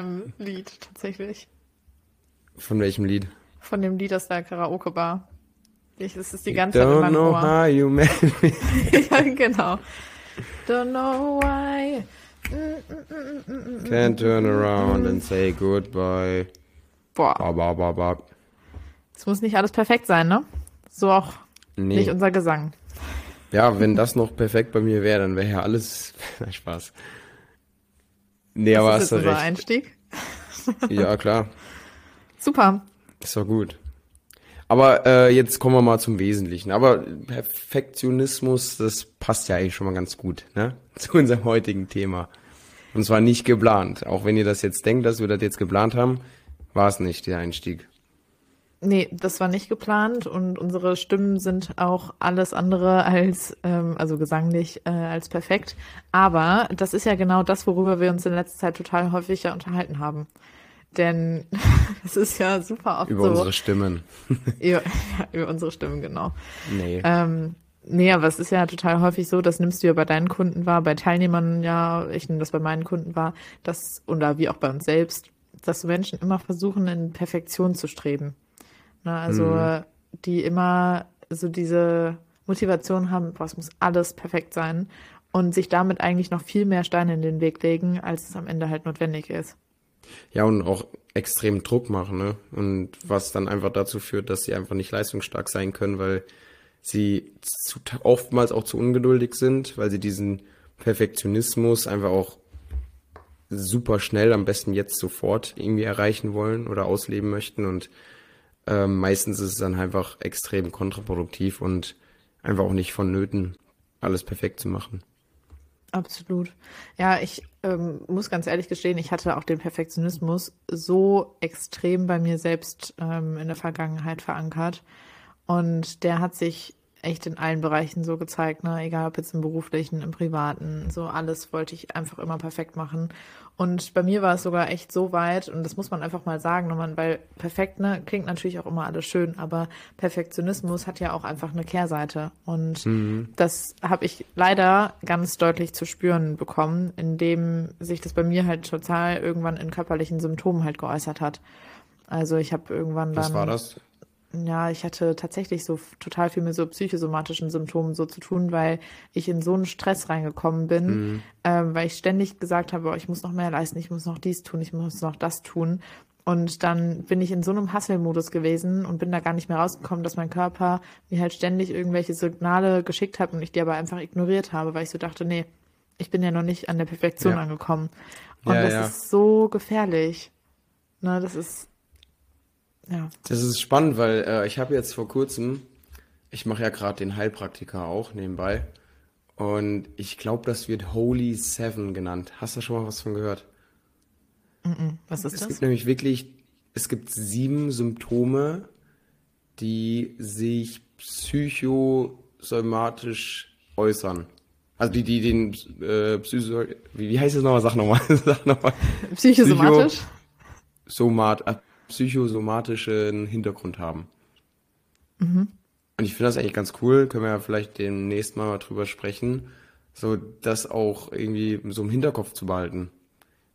von deinem Lied tatsächlich. Von welchem Lied? Von dem Lied aus der Karaoke-Bar. Ich, es ist die ganze Zeit in Don't meinem know Ohr. how you made me. ja, genau. Don't know why. Can't turn around and say goodbye. Boah, Ba, ba, ba, ba. es muss nicht alles perfekt sein, ne? So auch Nee. nicht unser Gesang. Ja, wenn das noch perfekt bei mir wäre, dann wäre ja alles. Spaß. Nee, aber hast du recht. Einstieg. Ja, klar. Super. Ist doch gut. Aber äh, jetzt kommen wir mal zum Wesentlichen. Aber Perfektionismus, das passt ja eigentlich schon mal ganz gut, ne? Zu unserem heutigen Thema. Und zwar nicht geplant. Auch wenn ihr das jetzt denkt, dass wir das jetzt geplant haben, war es nicht der Einstieg. Nee, das war nicht geplant und unsere Stimmen sind auch alles andere als, ähm, also gesanglich, äh, als perfekt. Aber das ist ja genau das, worüber wir uns in letzter Zeit total häufig ja unterhalten haben. Denn es ist ja super oft Über so. unsere Stimmen. über, ja, über unsere Stimmen, genau. Nee. Ähm, nee, aber es ist ja total häufig so, das nimmst du ja bei deinen Kunden wahr, bei Teilnehmern ja, ich nehme das bei meinen Kunden wahr, dass, oder wie auch bei uns selbst, dass Menschen immer versuchen, in Perfektion zu streben. Ne, also, Mhm. die immer so diese Motivation haben, boah, es muss alles perfekt sein und sich damit eigentlich noch viel mehr Steine in den Weg legen, als es am Ende halt notwendig ist. Ja, und auch extrem Druck machen, ne? Und was dann einfach dazu führt, dass sie einfach nicht leistungsstark sein können, weil sie zu, oftmals auch zu ungeduldig sind, weil sie diesen Perfektionismus einfach auch super schnell, am besten jetzt sofort irgendwie erreichen wollen oder ausleben möchten. Und ähm, meistens ist es dann einfach extrem kontraproduktiv und einfach auch nicht vonnöten, alles perfekt zu machen. Absolut. Ja, ich ähm, muss ganz ehrlich gestehen, ich hatte auch den Perfektionismus so extrem bei mir selbst ähm, in der Vergangenheit verankert. Und der hat sich echt in allen Bereichen so gezeigt, ne? Egal ob jetzt im beruflichen, im privaten, so alles wollte ich einfach immer perfekt machen. Und bei mir war es sogar echt so weit, und das muss man einfach mal sagen, weil perfekt, ne, klingt natürlich auch immer alles schön, aber Perfektionismus hat ja auch einfach eine Kehrseite. Und das habe ich leider ganz deutlich zu spüren bekommen, indem sich das bei mir halt total irgendwann in körperlichen Symptomen halt geäußert hat. Also ich habe irgendwann dann Was war das? Ja, ich hatte tatsächlich so total viel mit so psychosomatischen Symptomen so zu tun, weil ich in so einen Stress reingekommen bin, ähm, weil ich ständig gesagt habe, oh, ich muss noch mehr leisten, ich muss noch dies tun, ich muss noch das tun. Und dann bin ich in so einem Hustle-Modus gewesen und bin da gar nicht mehr rausgekommen, dass mein Körper mir halt ständig irgendwelche Signale geschickt hat und ich die aber einfach ignoriert habe, weil ich so dachte, nee, ich bin ja noch nicht an der Perfektion Ja. angekommen. Und Ja, das ja. ist so gefährlich. Ne, das ist, ja. Das ist spannend, weil äh, ich habe jetzt vor kurzem, ich mache ja gerade den Heilpraktiker auch nebenbei. Und ich glaube, das wird Holy Seven genannt. Hast du schon mal was von gehört? Was ist Es das? gibt nämlich wirklich, es gibt sieben Symptome, die sich psychosomatisch äußern. Also die, die den äh, Psycho, wie, wie heißt das nochmal? Sag nochmal. Sag nochmal. Psychosomatisch? Somat, äh, psychosomatischen Hintergrund haben. Und ich finde das eigentlich ganz cool, können wir ja vielleicht demnächst mal drüber sprechen, so das auch irgendwie so im Hinterkopf zu behalten.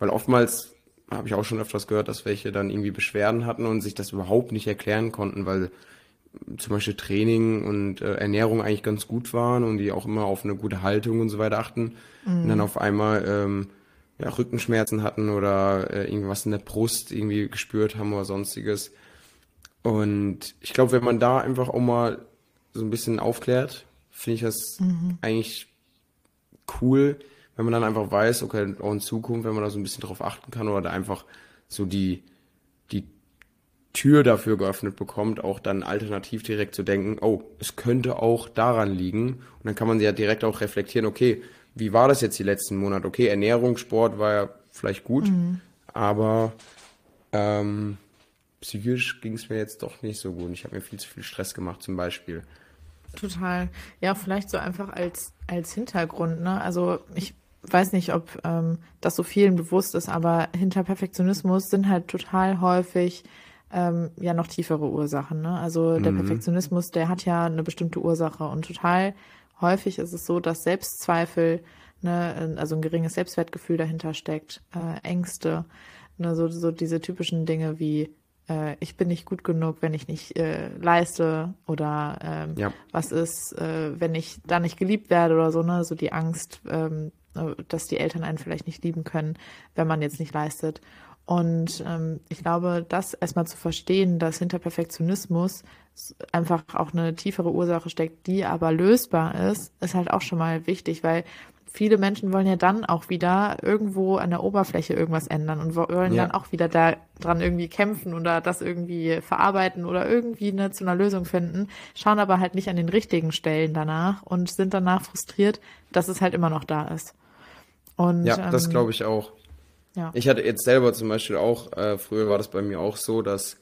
Weil oftmals habe ich auch schon öfters gehört, dass welche dann irgendwie Beschwerden hatten und sich das überhaupt nicht erklären konnten, weil zum Beispiel Training und äh, Ernährung eigentlich ganz gut waren und die auch immer auf eine gute Haltung und so weiter achten. Und dann auf einmal ähm, ja, Rückenschmerzen hatten oder äh, irgendwas in der Brust irgendwie gespürt haben oder sonstiges. Und ich glaube, wenn man da einfach auch mal so ein bisschen aufklärt, finde ich das eigentlich cool, wenn man dann einfach weiß, okay, auch in Zukunft, wenn man da so ein bisschen drauf achten kann oder da einfach so die, die Tür dafür geöffnet bekommt, auch dann alternativ direkt zu denken, oh, es könnte auch daran liegen. Und dann kann man ja direkt auch reflektieren, okay, wie war das jetzt die letzten Monate? Okay, Ernährung, Sport war ja vielleicht gut, aber ähm, psychisch ging es mir jetzt doch nicht so gut. Ich habe mir viel zu viel Stress gemacht zum Beispiel. Total. Ja, vielleicht so einfach als, als Hintergrund, ne? Also ich weiß nicht, ob ähm, das so vielen bewusst ist, aber hinter Perfektionismus sind halt total häufig ähm, ja noch tiefere Ursachen. Ne? Also der Perfektionismus, der hat ja eine bestimmte Ursache und total häufig ist es so, dass Selbstzweifel, ne, also ein geringes Selbstwertgefühl dahinter steckt, äh, Ängste, Ne, so, so diese typischen Dinge wie äh, ich bin nicht gut genug, wenn ich nicht äh, leiste oder ähm, ja. was ist, äh, wenn ich da nicht geliebt werde oder so, ne? So die Angst, ähm, dass die Eltern einen vielleicht nicht lieben können, wenn man jetzt nicht leistet. Und ähm, ich glaube, das erstmal zu verstehen, dass hinter Perfektionismus einfach auch eine tiefere Ursache steckt, die aber lösbar ist, ist halt auch schon mal wichtig, weil viele Menschen wollen ja dann auch wieder irgendwo an der Oberfläche irgendwas ändern und wollen ja. dann auch wieder da dran irgendwie kämpfen oder das irgendwie verarbeiten oder irgendwie eine, zu einer Lösung finden, schauen aber halt nicht an den richtigen Stellen danach und sind danach frustriert, dass es halt immer noch da ist. Und, ja, das ähm, glaube ich auch. Ja. Ich hatte jetzt selber zum Beispiel auch, äh, früher war das bei mir auch so, dass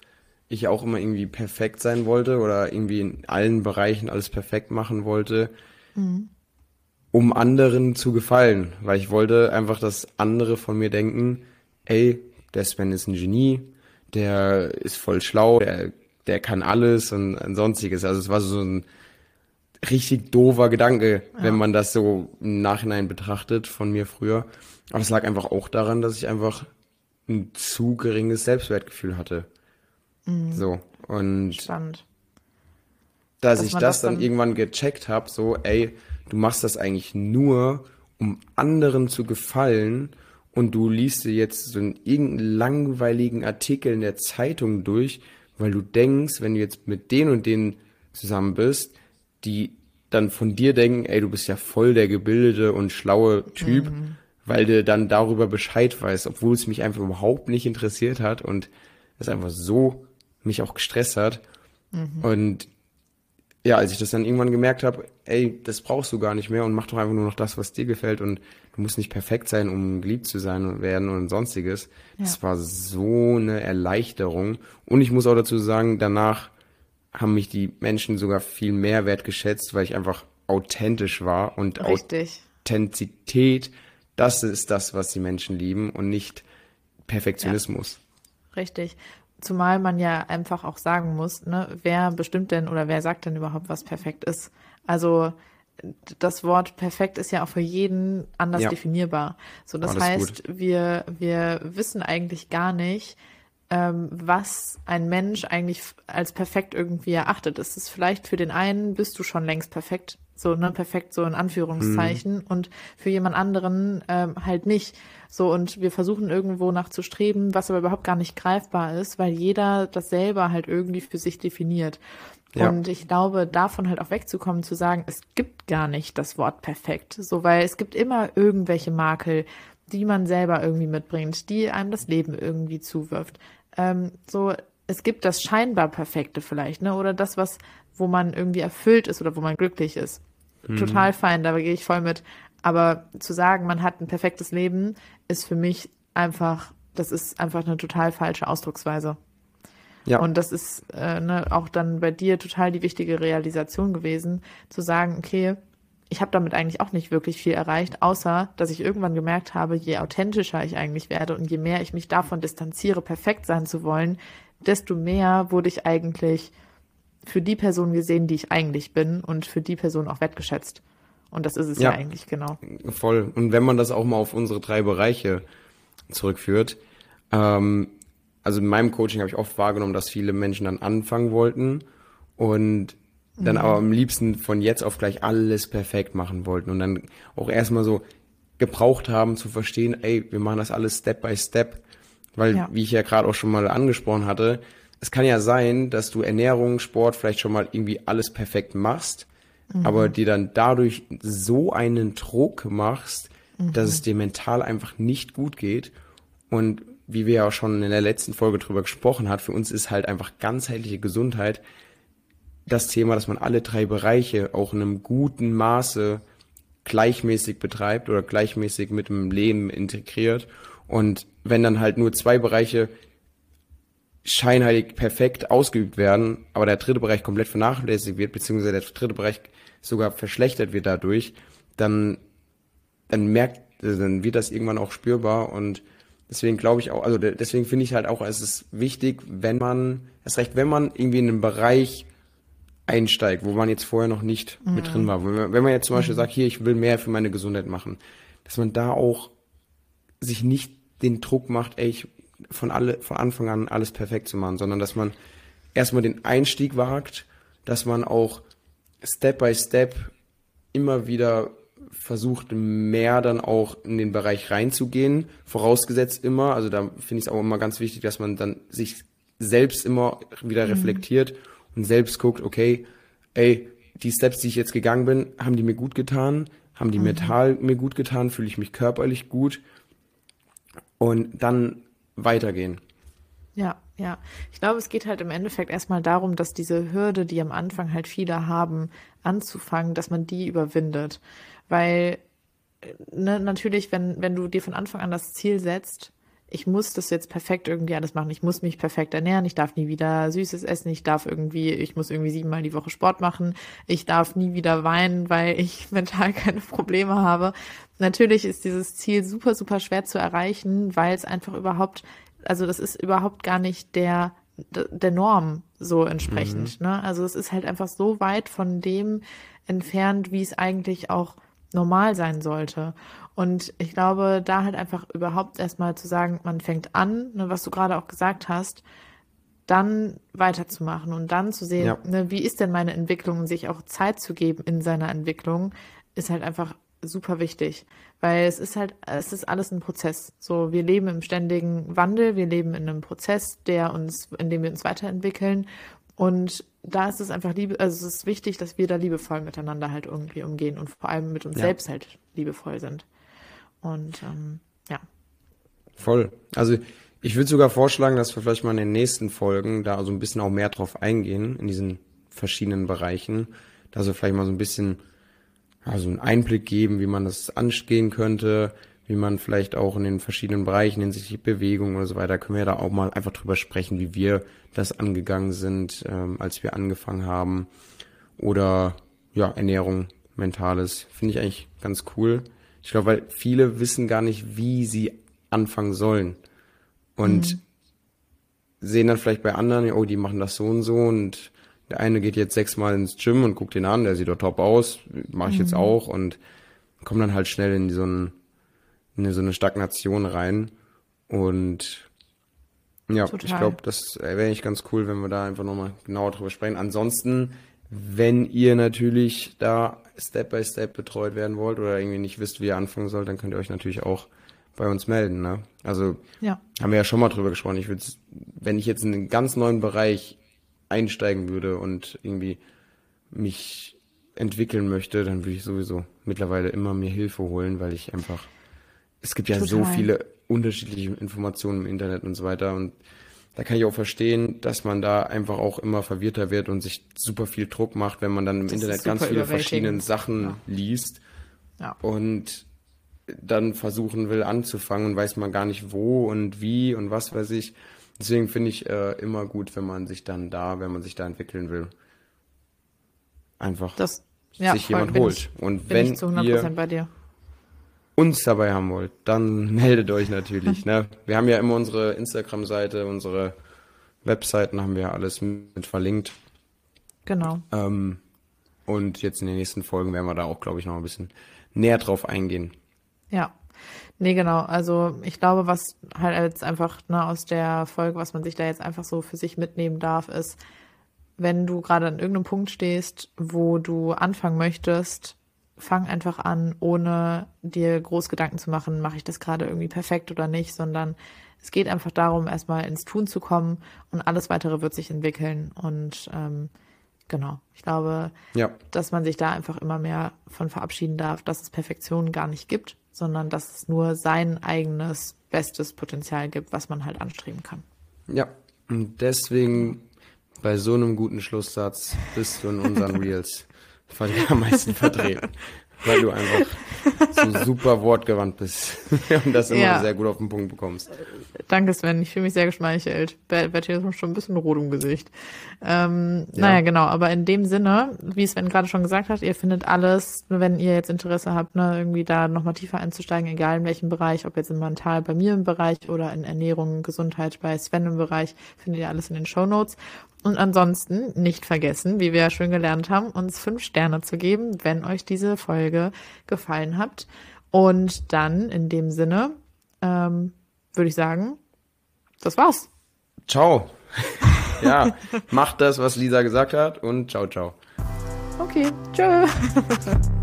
ich auch immer irgendwie perfekt sein wollte oder irgendwie in allen Bereichen alles perfekt machen wollte. Mhm um anderen zu gefallen, weil ich wollte einfach, dass andere von mir denken, ey, der Sven ist ein Genie, der ist voll schlau, der, der kann alles und, und sonstiges. Also es war so ein richtig doofer Gedanke, ja. wenn man das so im Nachhinein betrachtet von mir früher. Aber es lag einfach auch daran, dass ich einfach ein zu geringes Selbstwertgefühl hatte. Mhm. So und Spannend. dass, dass ich das, das dann, dann irgendwann gecheckt habe, so ey, du machst das eigentlich nur, um anderen zu gefallen und du liest dir jetzt so einen irgendeinen langweiligen Artikel in der Zeitung durch, weil du denkst, wenn du jetzt mit denen und denen zusammen bist, die dann von dir denken, ey, du bist ja voll der gebildete und schlaue Typ, mhm. weil du dann darüber Bescheid weißt, obwohl es mich einfach überhaupt nicht interessiert hat und es einfach so mich auch gestresst hat. Mhm. Und ja, als ich das dann irgendwann gemerkt habe, ey, das brauchst du gar nicht mehr und mach doch einfach nur noch das, was dir gefällt und du musst nicht perfekt sein, um geliebt zu sein und werden und sonstiges. Ja. Das war so eine Erleichterung. Und ich muss auch dazu sagen, danach haben mich die Menschen sogar viel mehr wertgeschätzt, weil ich einfach authentisch war und Richtig. Authentizität, das ist das, was die Menschen lieben und nicht Perfektionismus. Ja. Richtig. Zumal man ja einfach auch sagen muss, ne, wer bestimmt denn oder wer sagt denn überhaupt, was perfekt ist? Also das Wort perfekt ist ja auch für jeden anders ja. definierbar. So, das Alles heißt, gut. wir, wir wissen eigentlich gar nicht, ähm, was ein Mensch eigentlich als perfekt irgendwie erachtet. Ist es vielleicht für den einen, bist du schon längst perfekt, so, ne, perfekt so in Anführungszeichen mhm. und für jemand anderen ähm, halt nicht. So, und wir versuchen irgendwo nachzustreben, was aber überhaupt gar nicht greifbar ist, weil jeder das selber halt irgendwie für sich definiert. Ja. Und ich glaube, davon halt auch wegzukommen, zu sagen, es gibt gar nicht das Wort perfekt. So, weil es gibt immer irgendwelche Makel, die man selber irgendwie mitbringt, die einem das Leben irgendwie zuwirft. Ähm, so, es gibt das scheinbar Perfekte vielleicht, ne? Oder das, was, wo man irgendwie erfüllt ist oder wo man glücklich ist. Mhm. Total fein, da gehe ich voll mit. Aber zu sagen, man hat ein perfektes Leben, ist für mich einfach, das ist einfach eine total falsche Ausdrucksweise. Ja. Und das ist äh, ne, auch dann bei dir total die wichtige Realisation gewesen, zu sagen, okay, ich habe damit eigentlich auch nicht wirklich viel erreicht, außer dass ich irgendwann gemerkt habe, je authentischer ich eigentlich werde und je mehr ich mich davon distanziere, perfekt sein zu wollen, desto mehr wurde ich eigentlich für die Person gesehen, die ich eigentlich bin und für die Person auch wertgeschätzt. Und das ist es ja, ja eigentlich, genau. Voll. Und wenn man das auch mal auf unsere drei Bereiche zurückführt, ähm, also in meinem Coaching habe ich oft wahrgenommen, dass viele Menschen dann anfangen wollten und dann mhm. aber am liebsten von jetzt auf gleich alles perfekt machen wollten und dann auch erstmal so gebraucht haben zu verstehen, ey, wir machen das alles Step by Step, weil ja. wie ich ja gerade auch schon mal angesprochen hatte, es kann ja sein, dass du Ernährung, Sport vielleicht schon mal irgendwie alles perfekt machst, mhm. aber dir dann dadurch so einen Druck machst, mhm. dass es dir mental einfach nicht gut geht. Und wie wir ja auch schon in der letzten Folge drüber gesprochen hat, für uns ist halt einfach ganzheitliche Gesundheit das Thema, dass man alle drei Bereiche auch in einem guten Maße gleichmäßig betreibt oder gleichmäßig mit dem Leben integriert. Und wenn dann halt nur zwei Bereiche scheinheilig perfekt ausgeübt werden, aber der dritte Bereich komplett vernachlässigt wird, beziehungsweise der dritte Bereich sogar verschlechtert wird dadurch, dann, dann merkt, dann wird das irgendwann auch spürbar und deswegen glaube ich auch, also deswegen finde ich halt auch, es ist wichtig, wenn man, erst recht, wenn man irgendwie in einen Bereich einsteigt, wo man jetzt vorher noch nicht mhm. mit drin war. Wenn man jetzt zum Beispiel mhm. sagt, hier, ich will mehr für meine Gesundheit machen, dass man da auch sich nicht den Druck macht, ey, ich von alle, von Anfang an alles perfekt zu machen, sondern dass man erstmal den Einstieg wagt, dass man auch Step by Step immer wieder versucht, mehr dann auch in den Bereich reinzugehen, vorausgesetzt immer, also da finde ich es auch immer ganz wichtig, dass man dann sich selbst immer wieder mhm. reflektiert und selbst guckt, okay, ey, die Steps, die ich jetzt gegangen bin, haben die mir gut getan, haben die mhm. mental mir gut getan, fühle ich mich körperlich gut und dann weitergehen. Ja, ja. Ich glaube, es geht halt im Endeffekt erstmal darum, dass diese Hürde, die am Anfang halt viele haben, anzufangen, dass man die überwindet. Weil ne, natürlich, wenn, wenn du dir von Anfang an das Ziel setzt, ich muss das jetzt perfekt irgendwie alles machen. Ich muss mich perfekt ernähren. Ich darf nie wieder Süßes essen. Ich darf irgendwie, ich muss irgendwie siebenmal die Woche Sport machen. Ich darf nie wieder weinen, weil ich mental keine Probleme habe. Natürlich ist dieses Ziel super, super schwer zu erreichen, weil es einfach überhaupt, also das ist überhaupt gar nicht der, der Norm so entsprechend. Mhm. Ne? Also es ist halt einfach so weit von dem entfernt, wie es eigentlich auch normal sein sollte. Und ich glaube, da halt einfach überhaupt erstmal zu sagen, man fängt an, ne, was du gerade auch gesagt hast, dann weiterzumachen und dann zu sehen, ja. ne, wie ist denn meine Entwicklung und sich auch Zeit zu geben in seiner Entwicklung, ist halt einfach super wichtig, weil es ist halt, es ist alles ein Prozess. So, wir leben im ständigen Wandel, wir leben in einem Prozess, der uns, in dem wir uns weiterentwickeln und da ist es einfach liebe, also es ist wichtig, dass wir da liebevoll miteinander halt irgendwie umgehen und vor allem mit uns ja. selbst halt liebevoll sind. Und ähm, ja. Voll. Also ich würde sogar vorschlagen, dass wir vielleicht mal in den nächsten Folgen da so ein bisschen auch mehr drauf eingehen, in diesen verschiedenen Bereichen. Da so vielleicht mal so ein bisschen also einen Einblick geben, wie man das angehen könnte, wie man vielleicht auch in den verschiedenen Bereichen hinsichtlich Bewegung oder so weiter, können wir da auch mal einfach drüber sprechen, wie wir das angegangen sind, ähm, als wir angefangen haben. Oder ja, Ernährung, Mentales, finde ich eigentlich ganz cool. Ich glaube, weil viele wissen gar nicht, wie sie anfangen sollen. Und mhm. sehen dann vielleicht bei anderen, oh, die machen das so und so und der eine geht jetzt sechsmal ins Gym und guckt ihn an, der sieht doch top aus, mache ich mhm. jetzt auch und kommen dann halt schnell in so, ein, in so eine Stagnation rein. Und ja, Total. ich glaube, das wäre eigentlich ganz cool, wenn wir da einfach nochmal genauer drüber sprechen. Ansonsten, wenn ihr natürlich da Step by Step betreut werden wollt oder irgendwie nicht wisst, wie ihr anfangen sollt, dann könnt ihr euch natürlich auch bei uns melden. Ne? Also ja. haben wir ja schon mal drüber gesprochen. Ich würde, wenn ich jetzt in einen ganz neuen Bereich einsteigen würde und irgendwie mich entwickeln möchte, dann würde ich sowieso mittlerweile immer mehr Hilfe holen, weil ich einfach, es gibt ja Total. so viele unterschiedliche Informationen im Internet und so weiter und da kann ich auch verstehen, dass man da einfach auch immer verwirrter wird und sich super viel Druck macht, wenn man dann im das Internet ganz viele verschiedene Sachen ja. liest ja. und dann versuchen will anzufangen und weiß man gar nicht wo und wie und was weiß ich. Deswegen finde ich äh, immer gut, wenn man sich dann da, wenn man sich da entwickeln will, einfach das, ja, sich jemand holt. Ich, und wenn ihr uns dabei haben wollt, dann meldet euch natürlich. ne? Wir haben ja immer unsere Instagram-Seite, unsere Webseiten haben wir alles mit verlinkt. Genau. Ähm, und jetzt in den nächsten Folgen werden wir da auch, glaube ich, noch ein bisschen näher drauf eingehen. Ja. Nee, genau. Also ich glaube, was halt jetzt einfach ne, aus der Folge, was man sich da jetzt einfach so für sich mitnehmen darf, ist, wenn du gerade an irgendeinem Punkt stehst, wo du anfangen möchtest, fang einfach an, ohne dir groß Gedanken zu machen, mache ich das gerade irgendwie perfekt oder nicht, sondern es geht einfach darum, erstmal ins Tun zu kommen und alles weitere wird sich entwickeln. Und ähm, genau, ich glaube, ja. dass man sich da einfach immer mehr von verabschieden darf, dass es Perfektion gar nicht gibt, sondern dass es nur sein eigenes bestes Potenzial gibt, was man halt anstreben kann. Ja, und deswegen bei so einem guten Schlusssatz bist du in unseren Reels am meisten vertreten. Weil du einfach so super wortgewandt bist und das immer ja. sehr gut auf den Punkt bekommst. Danke, Sven. Ich fühle mich sehr geschmeichelt. Betty ist schon ein bisschen rot im Gesicht. Ähm, ja. Naja, genau. Aber in dem Sinne, wie Sven gerade schon gesagt hat, ihr findet alles, wenn ihr jetzt Interesse habt, ne, irgendwie da nochmal tiefer einzusteigen, egal in welchem Bereich, ob jetzt im Mental bei mir im Bereich oder in Ernährung, Gesundheit bei Sven im Bereich, findet ihr alles in den Show Notes. Und ansonsten nicht vergessen, wie wir ja schon gelernt haben, uns fünf Sterne zu geben, wenn euch diese Folge gefallen hat. Und dann in dem Sinne ähm, würde ich sagen, das war's. Ciao. ja, macht das, was Lisa gesagt hat und ciao, ciao. Okay, tschö.